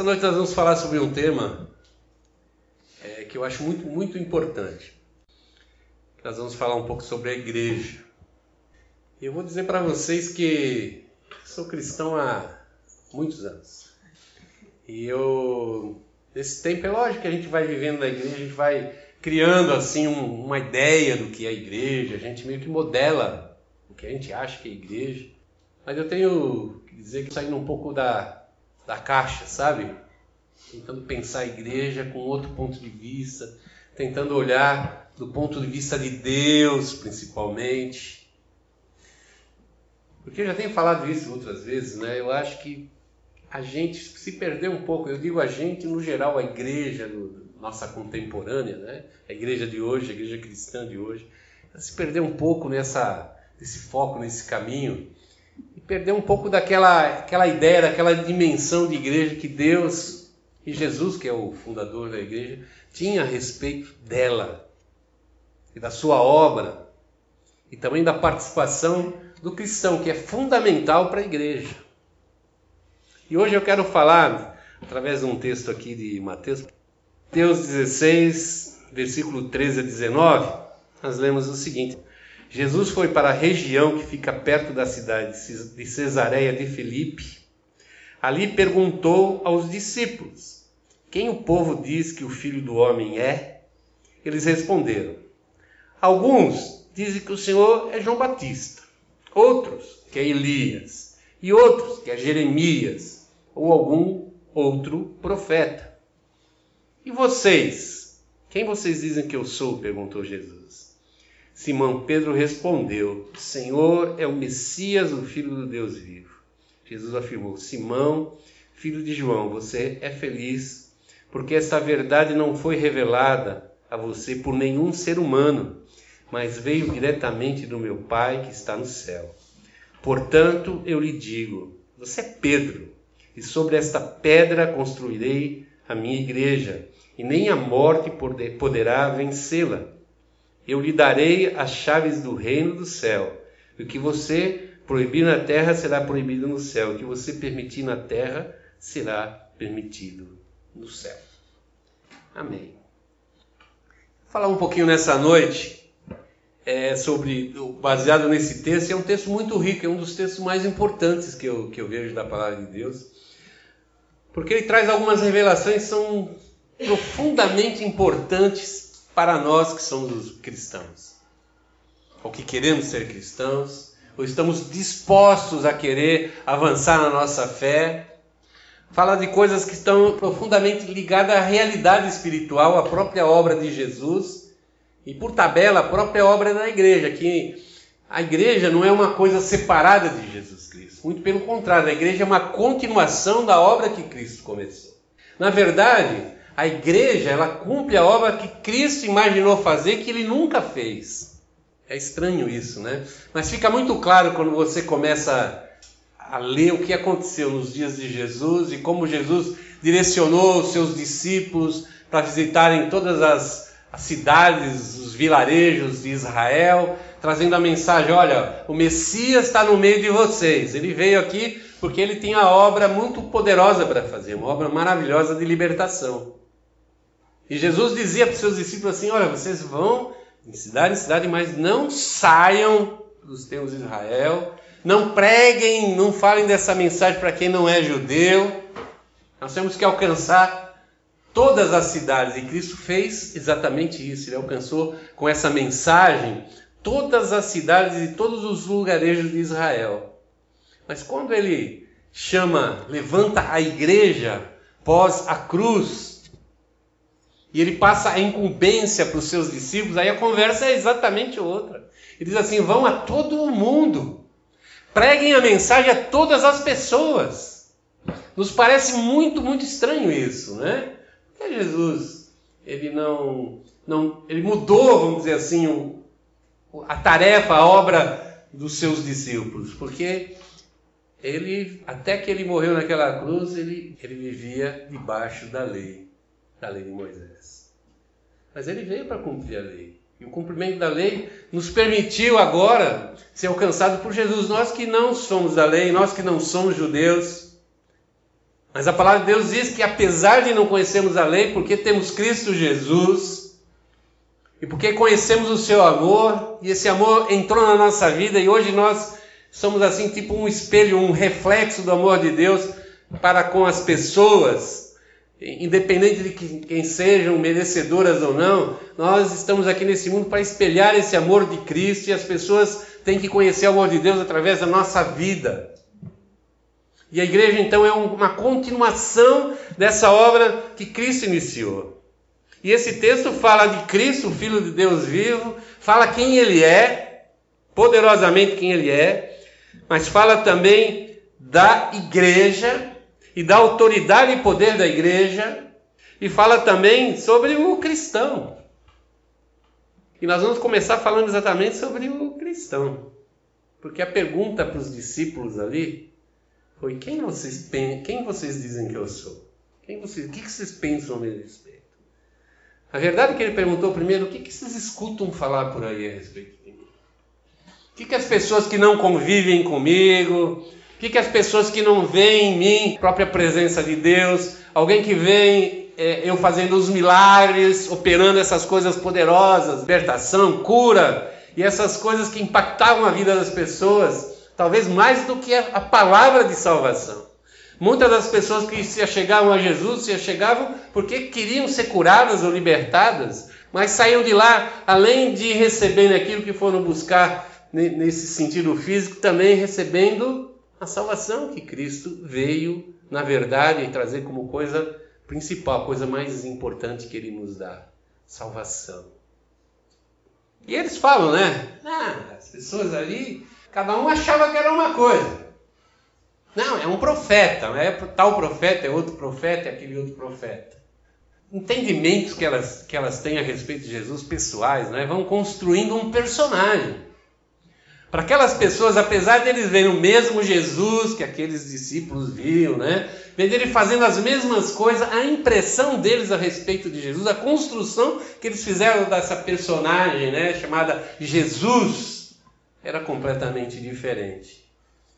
Essa noite nós vamos falar sobre um tema é, que eu acho muito, muito importante. Nós vamos falar um pouco sobre a igreja. E eu vou dizer para vocês que sou cristão há muitos anos. E eu, nesse tempo, é lógico que a gente vai vivendo na igreja, a gente vai criando assim um, uma ideia do que é a igreja, a gente meio que modela o que a gente acha que é igreja. Mas eu tenho que dizer que saindo um pouco da, da caixa, sabe? Tentando pensar a igreja com outro ponto de vista, tentando olhar do ponto de vista de Deus, principalmente. Porque eu já tenho falado isso outras vezes, né? Eu acho que a gente se perdeu um pouco, eu digo a gente no geral, a igreja nossa contemporânea, né? A igreja de hoje, a igreja cristã de hoje, se perdeu um pouco nessa, nesse foco, nesse caminho perdeu um pouco daquela aquela ideia, daquela dimensão de igreja que Deus e Jesus, que é o fundador da igreja, tinha a respeito dela e da sua obra e também da participação do cristão, que é fundamental para a igreja. E hoje eu quero falar, através de um texto aqui de Mateus, Mateus 16, versículo 13 a 19, nós lemos o seguinte: Jesus foi para a região que fica perto da cidade de Cesareia de Filipe. Ali perguntou aos discípulos: Quem o povo diz que o filho do homem é? Eles responderam: Alguns dizem que o Senhor é João Batista, outros que é Elias, e outros que é Jeremias ou algum outro profeta. E vocês? Quem vocês dizem que eu sou? perguntou Jesus. Simão Pedro respondeu: Senhor é o Messias, o Filho do Deus vivo. Jesus afirmou: Simão, filho de João, você é feliz, porque essa verdade não foi revelada a você por nenhum ser humano, mas veio diretamente do meu Pai que está no céu. Portanto, eu lhe digo: você é Pedro, e sobre esta pedra construirei a minha igreja, e nem a morte poderá vencê-la. Eu lhe darei as chaves do reino do céu. O que você proibir na terra será proibido no céu. O que você permitir na terra será permitido no céu. Amém. Vou falar um pouquinho nessa noite é, sobre, baseado nesse texto, é um texto muito rico, é um dos textos mais importantes que eu, que eu vejo da palavra de Deus, porque ele traz algumas revelações que são profundamente importantes para nós que somos cristãos, ou que queremos ser cristãos, ou estamos dispostos a querer avançar na nossa fé, fala de coisas que estão profundamente ligadas à realidade espiritual, à própria obra de Jesus. E, por tabela, a própria obra da igreja, que a igreja não é uma coisa separada de Jesus Cristo, muito pelo contrário, a igreja é uma continuação da obra que Cristo começou. Na verdade, a igreja, ela cumpre a obra que Cristo imaginou fazer que ele nunca fez. É estranho isso, né? Mas fica muito claro quando você começa a ler o que aconteceu nos dias de Jesus e como Jesus direcionou os seus discípulos para visitarem todas as, as cidades, os vilarejos de Israel, trazendo a mensagem: olha, o Messias está no meio de vocês. Ele veio aqui porque ele tem a obra muito poderosa para fazer, uma obra maravilhosa de libertação. E Jesus dizia para os seus discípulos assim: Olha, vocês vão de cidade em cidade, mas não saiam dos tempos de Israel, não preguem, não falem dessa mensagem para quem não é judeu. Nós temos que alcançar todas as cidades, e Cristo fez exatamente isso. Ele alcançou com essa mensagem todas as cidades e todos os lugarejos de Israel. Mas quando ele chama, levanta a igreja pós a cruz, e ele passa a incumbência para os seus discípulos, aí a conversa é exatamente outra. Ele diz assim: vão a todo o mundo, preguem a mensagem a todas as pessoas. Nos parece muito, muito estranho isso, né? Porque Jesus, ele não, não ele mudou, vamos dizer assim, o, a tarefa, a obra dos seus discípulos, porque ele, até que ele morreu naquela cruz, ele, ele vivia debaixo da lei da lei de Moisés. Mas ele veio para cumprir a lei. E o cumprimento da lei nos permitiu agora ser alcançado por Jesus. Nós que não somos da lei, nós que não somos judeus, Mas a palavra de Deus diz que apesar de não conhecermos a lei, porque temos Cristo Jesus, e porque conhecemos o seu amor, e esse amor entrou na nossa vida, e hoje nós somos assim, tipo um espelho, um reflexo do amor de Deus para com as pessoas, independente de quem sejam merecedoras ou não, nós estamos aqui nesse mundo para espelhar esse amor de Cristo e as pessoas têm que conhecer o amor de Deus através da nossa vida. E a igreja então é uma continuação dessa obra que Cristo iniciou. E esse texto fala de Cristo, o Filho de Deus vivo, fala quem ele é, poderosamente quem ele é, mas fala também da igreja e da autoridade e poder da igreja, e fala também sobre o cristão. E nós vamos começar falando exatamente sobre o cristão. Porque a pergunta para os discípulos ali foi: quem vocês, quem vocês dizem que eu sou? Quem vocês, o que vocês pensam a meu respeito? A verdade é que ele perguntou primeiro: o que vocês escutam falar por aí a respeito de mim? O que as pessoas que não convivem comigo, que, que as pessoas que não veem em mim a própria presença de Deus, alguém que vem é, eu fazendo os milagres, operando essas coisas poderosas, libertação, cura, e essas coisas que impactavam a vida das pessoas, talvez mais do que a, a palavra de salvação. Muitas das pessoas que se achegavam a Jesus se achegavam porque queriam ser curadas ou libertadas, mas saíam de lá, além de receberem aquilo que foram buscar nesse sentido físico, também recebendo a salvação que Cristo veio, na verdade, trazer como coisa principal, a coisa mais importante que ele nos dá: salvação. E eles falam, né? Ah, as pessoas ali, cada um achava que era uma coisa. Não, é um profeta, é tal profeta, é outro profeta, é aquele outro profeta. Entendimentos que elas, que elas têm a respeito de Jesus pessoais, né? vão construindo um personagem. Para aquelas pessoas, apesar de eles verem o mesmo Jesus que aqueles discípulos viam, né? Ver ele fazendo as mesmas coisas, a impressão deles a respeito de Jesus, a construção que eles fizeram dessa personagem, né, chamada Jesus, era completamente diferente.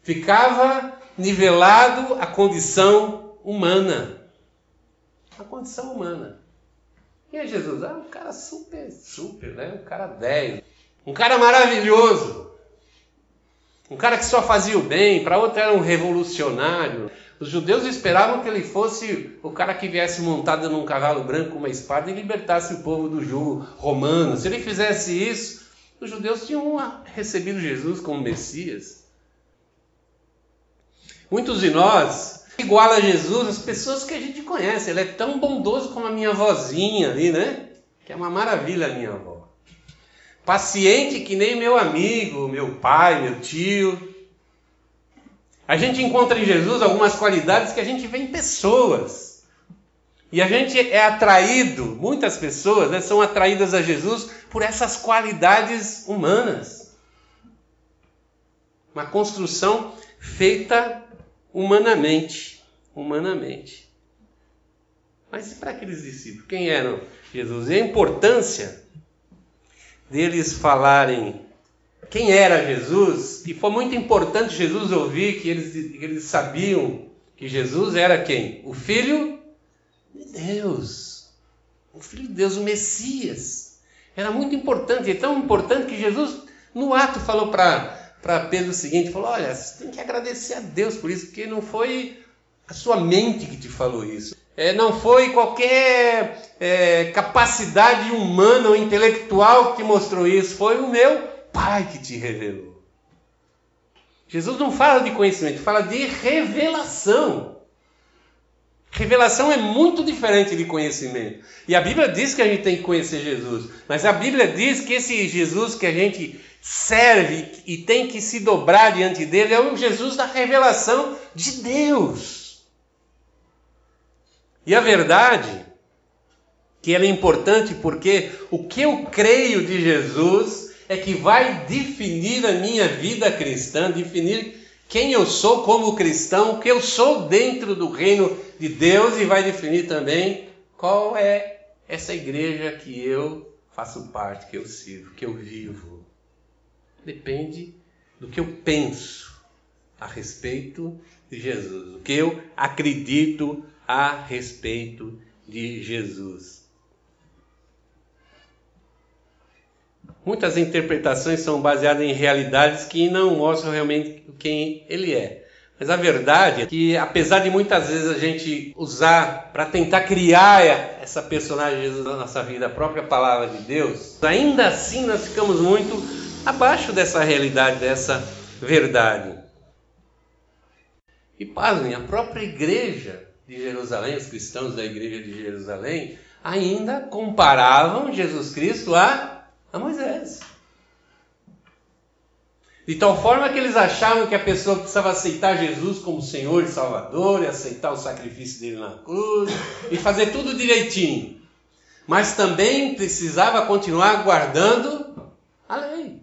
Ficava nivelado a condição humana. A condição humana. Quem é Jesus? Ah, um cara super, super, né? Um cara 10. Um cara maravilhoso um cara que só fazia o bem, para outro era um revolucionário. Os judeus esperavam que ele fosse o cara que viesse montado num cavalo branco com uma espada e libertasse o povo do jugo romano. Se ele fizesse isso, os judeus tinham recebido Jesus como Messias. Muitos de nós iguala a Jesus as pessoas que a gente conhece. Ele é tão bondoso como a minha vozinha ali, né? Que é uma maravilha a minha avó. Paciente que nem meu amigo, meu pai, meu tio. A gente encontra em Jesus algumas qualidades que a gente vê em pessoas. E a gente é atraído, muitas pessoas né, são atraídas a Jesus por essas qualidades humanas. Uma construção feita humanamente. Humanamente. Mas e para aqueles discípulos? Quem eram Jesus? E a importância deles falarem quem era Jesus, e foi muito importante Jesus ouvir que eles, eles sabiam que Jesus era quem? O Filho de Deus. O Filho de Deus, o Messias. Era muito importante, é tão importante que Jesus, no ato, falou para Pedro o seguinte: falou, olha, você tem que agradecer a Deus por isso, porque não foi a sua mente que te falou isso. É, não foi qualquer é, capacidade humana ou intelectual que mostrou isso, foi o meu Pai que te revelou. Jesus não fala de conhecimento, fala de revelação. Revelação é muito diferente de conhecimento. E a Bíblia diz que a gente tem que conhecer Jesus, mas a Bíblia diz que esse Jesus que a gente serve e tem que se dobrar diante dele é o Jesus da revelação de Deus. E a verdade que ela é importante porque o que eu creio de Jesus é que vai definir a minha vida cristã, definir quem eu sou como cristão, o que eu sou dentro do reino de Deus e vai definir também qual é essa igreja que eu faço parte, que eu sirvo, que eu vivo. Depende do que eu penso a respeito de Jesus, o que eu acredito a respeito de Jesus. Muitas interpretações são baseadas em realidades que não mostram realmente quem ele é. Mas a verdade é que, apesar de muitas vezes a gente usar para tentar criar essa personagem de Jesus na nossa vida, a própria palavra de Deus, ainda assim nós ficamos muito abaixo dessa realidade, dessa verdade. E pasmem, a própria igreja de Jerusalém, os cristãos da igreja de Jerusalém, ainda comparavam Jesus Cristo a, a Moisés. De tal forma que eles achavam que a pessoa precisava aceitar Jesus como Senhor e Salvador, e aceitar o sacrifício dele na cruz, e fazer tudo direitinho. Mas também precisava continuar guardando a lei.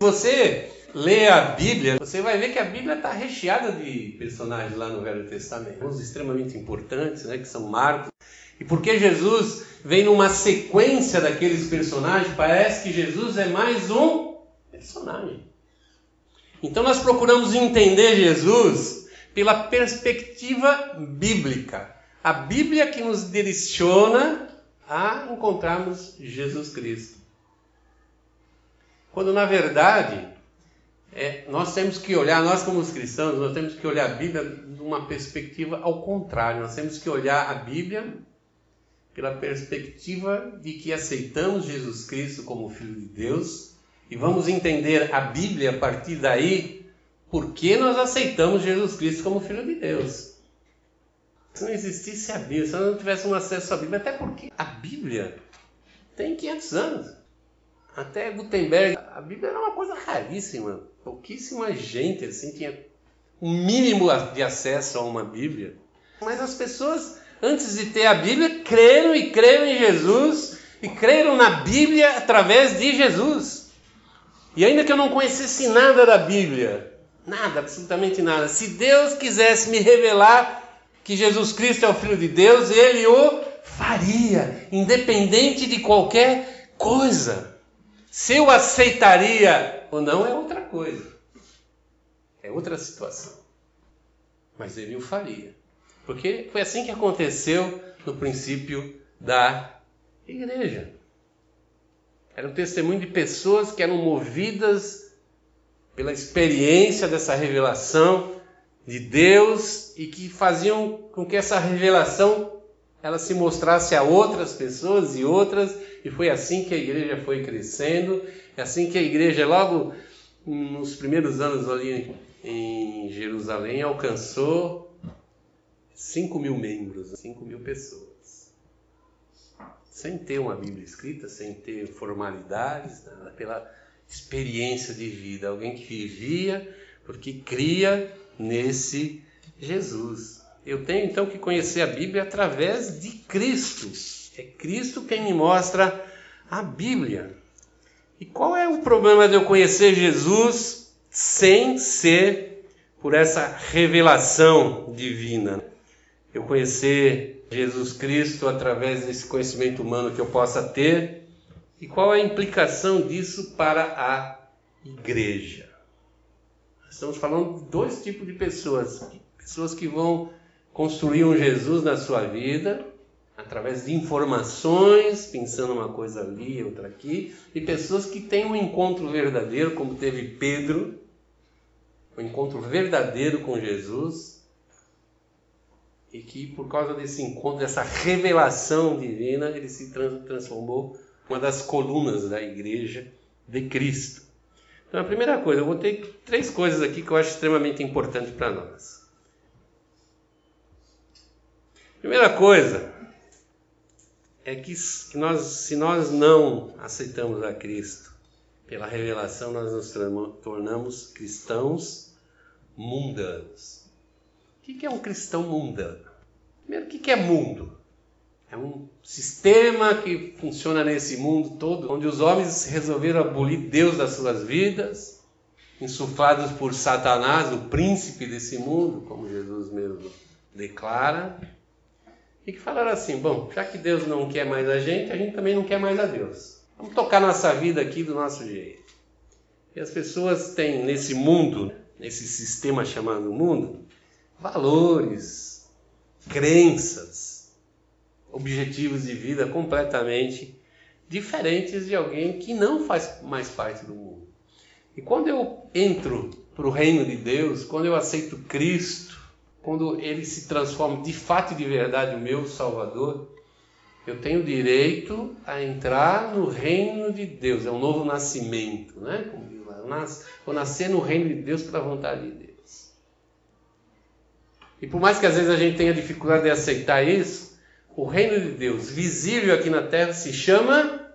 Você lê a Bíblia, você vai ver que a Bíblia está recheada de personagens lá no Velho Testamento, uns extremamente importantes, né, que são Marcos. E porque Jesus vem numa sequência daqueles personagens, parece que Jesus é mais um personagem. Então nós procuramos entender Jesus pela perspectiva bíblica. A Bíblia que nos direciona a encontrarmos Jesus Cristo. Quando na verdade é, nós temos que olhar, nós como os cristãos, nós temos que olhar a Bíblia de uma perspectiva ao contrário. Nós temos que olhar a Bíblia pela perspectiva de que aceitamos Jesus Cristo como Filho de Deus e vamos entender a Bíblia a partir daí, porque nós aceitamos Jesus Cristo como Filho de Deus. Se não existisse a Bíblia, se nós não tivéssemos acesso à Bíblia, até porque a Bíblia tem 500 anos. Até Gutenberg, a Bíblia era uma coisa raríssima. Pouquíssima gente assim tinha um mínimo de acesso a uma Bíblia. Mas as pessoas antes de ter a Bíblia, creram e creram em Jesus e creram na Bíblia através de Jesus. E ainda que eu não conhecesse nada da Bíblia, nada, absolutamente nada, se Deus quisesse me revelar que Jesus Cristo é o Filho de Deus, Ele o faria, independente de qualquer coisa. Se eu aceitaria ou não é outra coisa, é outra situação. Mas Ele o faria. Porque foi assim que aconteceu no princípio da igreja. Era um testemunho de pessoas que eram movidas pela experiência dessa revelação de Deus e que faziam com que essa revelação ela se mostrasse a outras pessoas e outras, e foi assim que a igreja foi crescendo, é assim que a igreja logo nos primeiros anos ali em Jerusalém alcançou 5 mil membros, 5 mil pessoas. Sem ter uma Bíblia escrita, sem ter formalidades, nada, pela experiência de vida. Alguém que vivia porque cria nesse Jesus. Eu tenho então que conhecer a Bíblia através de Cristo. É Cristo quem me mostra a Bíblia. E qual é o problema de eu conhecer Jesus sem ser por essa revelação divina? eu conhecer Jesus Cristo através desse conhecimento humano que eu possa ter e qual é a implicação disso para a igreja. Estamos falando de dois tipos de pessoas: pessoas que vão construir um Jesus na sua vida através de informações, pensando uma coisa ali, outra aqui, e pessoas que têm um encontro verdadeiro, como teve Pedro, um encontro verdadeiro com Jesus, e que por causa desse encontro, dessa revelação divina, ele se transformou uma das colunas da igreja de Cristo. Então, a primeira coisa, eu vou ter três coisas aqui que eu acho extremamente importante para nós. Primeira coisa é que nós, se nós não aceitamos a Cristo pela revelação, nós nos tornamos cristãos mundanos. O que é um cristão mundano? Primeiro, o que é mundo? É um sistema que funciona nesse mundo todo, onde os homens resolveram abolir Deus das suas vidas, insuflados por Satanás, o príncipe desse mundo, como Jesus mesmo declara, e que falaram assim: bom, já que Deus não quer mais a gente, a gente também não quer mais a Deus. Vamos tocar nossa vida aqui do nosso jeito. E as pessoas têm nesse mundo, nesse sistema chamado mundo, valores, crenças, objetivos de vida completamente diferentes de alguém que não faz mais parte do mundo. E quando eu entro para o reino de Deus, quando eu aceito Cristo, quando ele se transforma de fato e de verdade o meu Salvador, eu tenho direito a entrar no reino de Deus. É um novo nascimento, né? Como diz lá, vou nascer no reino de Deus pela vontade de Deus. E por mais que às vezes a gente tenha dificuldade de aceitar isso, o reino de Deus visível aqui na terra se chama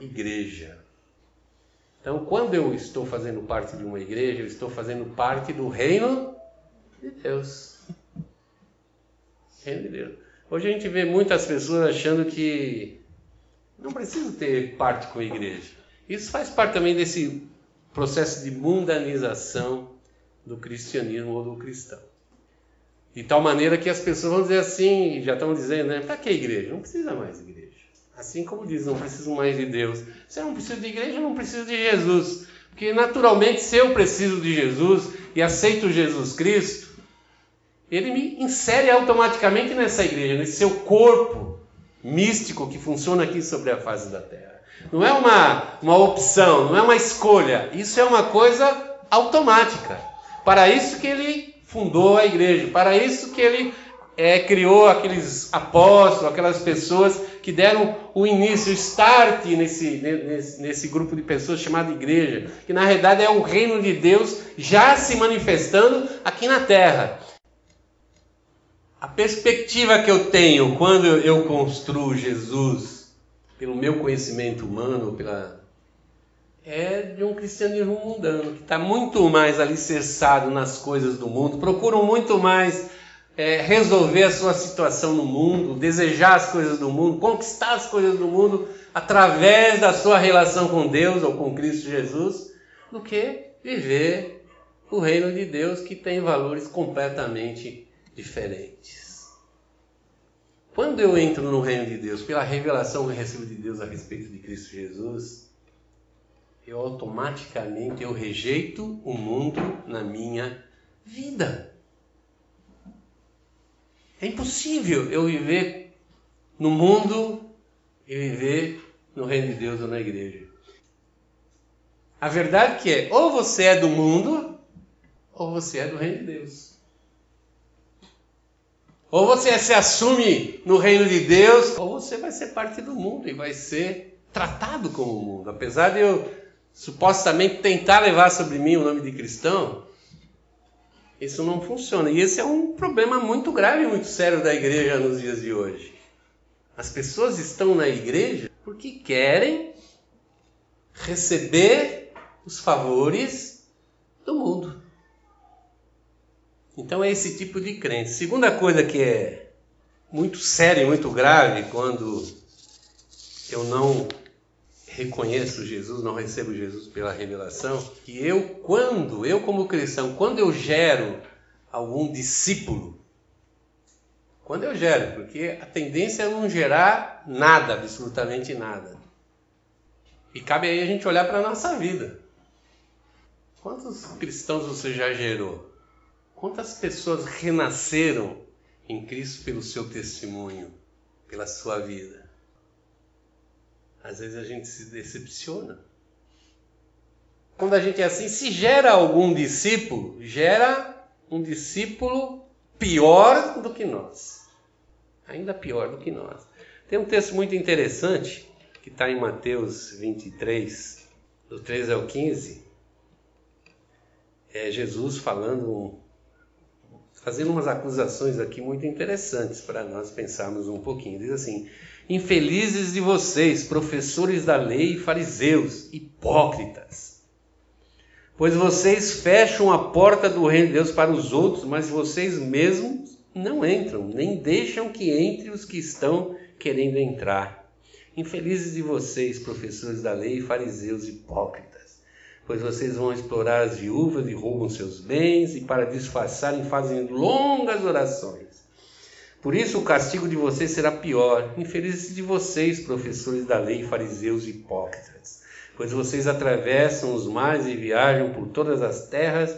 igreja. Então, quando eu estou fazendo parte de uma igreja, eu estou fazendo parte do reino de Deus. De. Hoje a gente vê muitas pessoas achando que não preciso ter parte com a igreja. Isso faz parte também desse processo de mundanização do cristianismo ou do cristão. De tal maneira que as pessoas vão dizer assim, já estão dizendo, né? Para que igreja? Não precisa mais igreja. Assim como diz, não preciso mais de Deus. Se eu não preciso de igreja, eu não preciso de Jesus. Porque naturalmente, se eu preciso de Jesus e aceito Jesus Cristo, ele me insere automaticamente nessa igreja, nesse seu corpo místico que funciona aqui sobre a face da terra. Não é uma, uma opção, não é uma escolha. Isso é uma coisa automática. Para isso que ele fundou a igreja, para isso que ele é, criou aqueles apóstolos, aquelas pessoas que deram o início, o start nesse, nesse, nesse grupo de pessoas chamado igreja, que na realidade é o reino de Deus já se manifestando aqui na terra. A perspectiva que eu tenho quando eu construo Jesus, pelo meu conhecimento humano, pela é de um cristianismo mundano, que está muito mais alicerçado nas coisas do mundo, procuram muito mais é, resolver a sua situação no mundo, desejar as coisas do mundo, conquistar as coisas do mundo através da sua relação com Deus ou com Cristo Jesus, do que viver o reino de Deus que tem valores completamente diferentes. Quando eu entro no reino de Deus, pela revelação que eu recebo de Deus a respeito de Cristo Jesus, eu automaticamente eu rejeito o mundo na minha vida. É impossível eu viver no mundo e viver no reino de Deus ou na igreja. A verdade que é, ou você é do mundo, ou você é do reino de Deus. Ou você se assume no reino de Deus, ou você vai ser parte do mundo e vai ser tratado como o mundo. Apesar de eu supostamente tentar levar sobre mim o nome de cristão, isso não funciona. E esse é um problema muito grave, muito sério da igreja nos dias de hoje. As pessoas estão na igreja porque querem receber os favores do mundo. Então é esse tipo de crente. Segunda coisa que é muito séria e muito grave quando eu não reconheço Jesus, não recebo Jesus pela revelação, que eu, quando, eu como cristão, quando eu gero algum discípulo, quando eu gero, porque a tendência é não gerar nada, absolutamente nada. E cabe aí a gente olhar para a nossa vida. Quantos cristãos você já gerou? Quantas pessoas renasceram em Cristo pelo seu testemunho, pela sua vida? Às vezes a gente se decepciona. Quando a gente é assim, se gera algum discípulo, gera um discípulo pior do que nós. Ainda pior do que nós. Tem um texto muito interessante que está em Mateus 23, do 13 ao 15. É Jesus falando, fazendo umas acusações aqui muito interessantes para nós pensarmos um pouquinho. Diz assim: Infelizes de vocês, professores da lei e fariseus, hipócritas! Pois vocês fecham a porta do reino de Deus para os outros, mas vocês mesmos não entram, nem deixam que entre os que estão querendo entrar. Infelizes de vocês, professores da lei e fariseus hipócritas! Pois vocês vão explorar as viúvas e roubam seus bens, e para disfarçarem fazem longas orações. Por isso o castigo de vocês será pior. Infelizes de vocês, professores da lei, fariseus e hipócritas. pois vocês atravessam os mares e viajam por todas as terras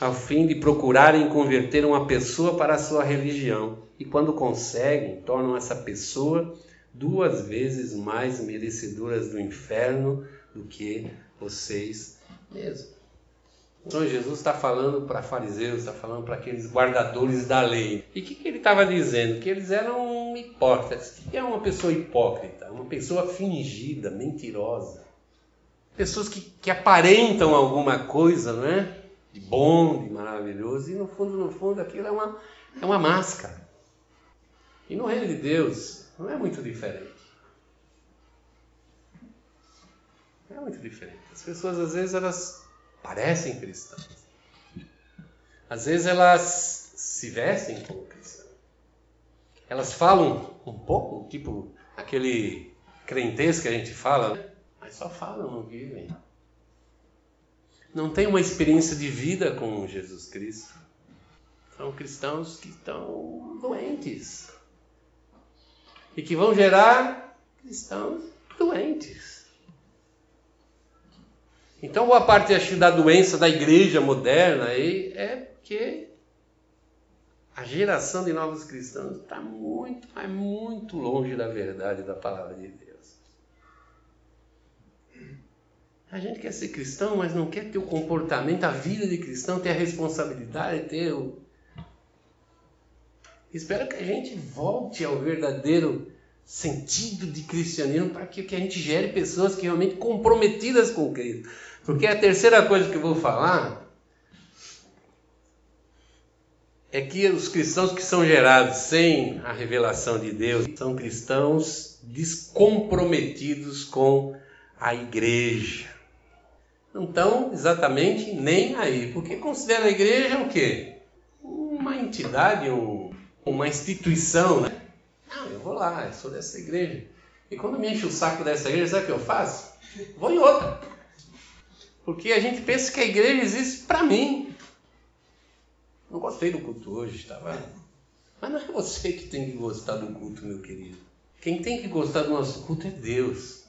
a fim de procurarem converter uma pessoa para a sua religião. E quando conseguem, tornam essa pessoa duas vezes mais merecedoras do inferno do que vocês mesmos. Então Jesus está falando para fariseus, está falando para aqueles guardadores da lei. E o que, que ele estava dizendo? Que eles eram hipócritas. O que é uma pessoa hipócrita? Uma pessoa fingida, mentirosa. Pessoas que, que aparentam alguma coisa, não é? De bom, de maravilhoso, e no fundo, no fundo, aquilo é uma, é uma máscara. E no reino de Deus não é muito diferente. Não é muito diferente. As pessoas às vezes elas parecem cristãs. Às vezes elas se vestem como cristãs. Elas falam um pouco, tipo aquele crentez que a gente fala, né? mas só falam, não vivem. Não tem uma experiência de vida com Jesus Cristo. São cristãos que estão doentes e que vão gerar cristãos doentes. Então, boa parte acho, da doença da igreja moderna aí é porque a geração de novos cristãos está muito, mas muito longe da verdade da palavra de Deus. A gente quer ser cristão, mas não quer ter o comportamento, a vida de cristão, ter a responsabilidade, ter o. Espero que a gente volte ao verdadeiro sentido de cristianismo para que, que a gente gere pessoas que realmente comprometidas com Cristo. Porque a terceira coisa que eu vou falar é que os cristãos que são gerados sem a revelação de Deus são cristãos descomprometidos com a igreja. Não estão exatamente nem aí, porque considera a igreja o quê? Uma entidade, um, uma instituição, né? Vou lá, eu sou dessa igreja. E quando me enche o saco dessa igreja, sabe o que eu faço? Vou em outra. Porque a gente pensa que a igreja existe para mim. Não gostei do culto hoje, estava. Mas não é você que tem que gostar do culto, meu querido. Quem tem que gostar do nosso culto é Deus.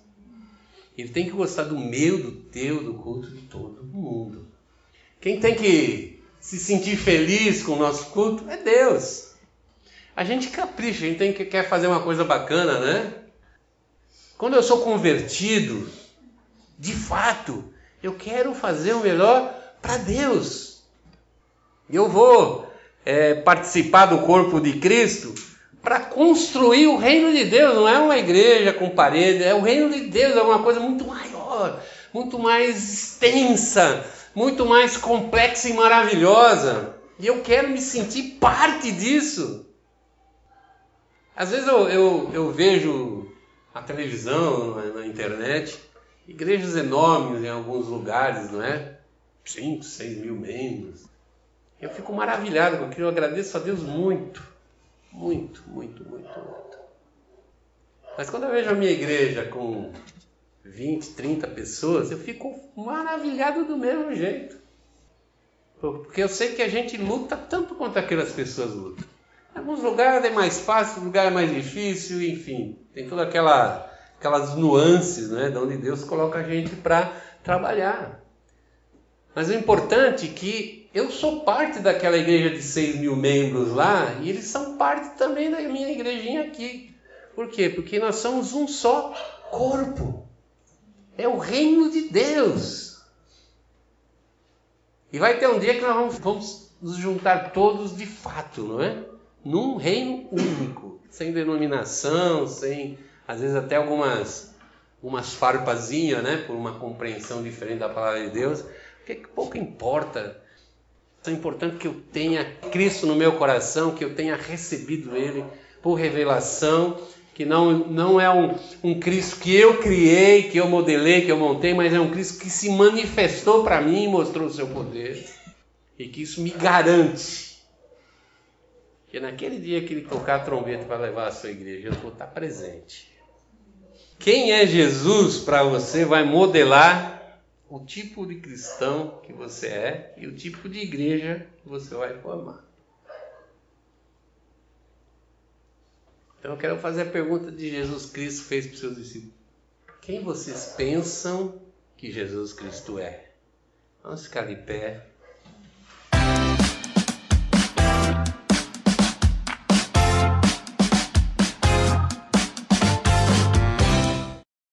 Ele tem que gostar do meu, do teu, do culto de todo mundo. Quem tem que se sentir feliz com o nosso culto é Deus. A gente capricha, a gente tem que, quer fazer uma coisa bacana, né? Quando eu sou convertido, de fato, eu quero fazer o melhor para Deus. Eu vou é, participar do corpo de Cristo para construir o reino de Deus. Não é uma igreja com parede, é o reino de Deus, é uma coisa muito maior, muito mais extensa, muito mais complexa e maravilhosa. E eu quero me sentir parte disso. Às vezes eu, eu, eu vejo a televisão, na, na internet, igrejas enormes em alguns lugares, não é? 5, 6 mil membros. Eu fico maravilhado com aquilo, eu agradeço a Deus muito, muito, muito, muito, muito. Mas quando eu vejo a minha igreja com 20, 30 pessoas, eu fico maravilhado do mesmo jeito. Porque eu sei que a gente luta tanto quanto aquelas pessoas lutam. Em alguns lugares é mais fácil, em lugares é mais difícil, enfim. Tem toda aquela aquelas nuances, né, de onde Deus coloca a gente para trabalhar. Mas o importante é que eu sou parte daquela igreja de 6 mil membros lá e eles são parte também da minha igrejinha aqui. Por quê? Porque nós somos um só corpo. É o reino de Deus. E vai ter um dia que nós vamos, vamos nos juntar todos de fato, não é? Num reino único, sem denominação, sem às vezes até algumas umas farpazinhas, né, por uma compreensão diferente da palavra de Deus, porque pouco importa. É importante que eu tenha Cristo no meu coração, que eu tenha recebido Ele por revelação, que não, não é um, um Cristo que eu criei, que eu modelei, que eu montei, mas é um Cristo que se manifestou para mim e mostrou o seu poder. E que isso me garante que naquele dia que ele tocar a trombeta para levar a sua igreja, eu vou estar presente. Quem é Jesus para você vai modelar o tipo de cristão que você é e o tipo de igreja que você vai formar. Então eu quero fazer a pergunta de Jesus Cristo fez para os seus discípulos: Quem vocês pensam que Jesus Cristo é. Vamos ficar de pé.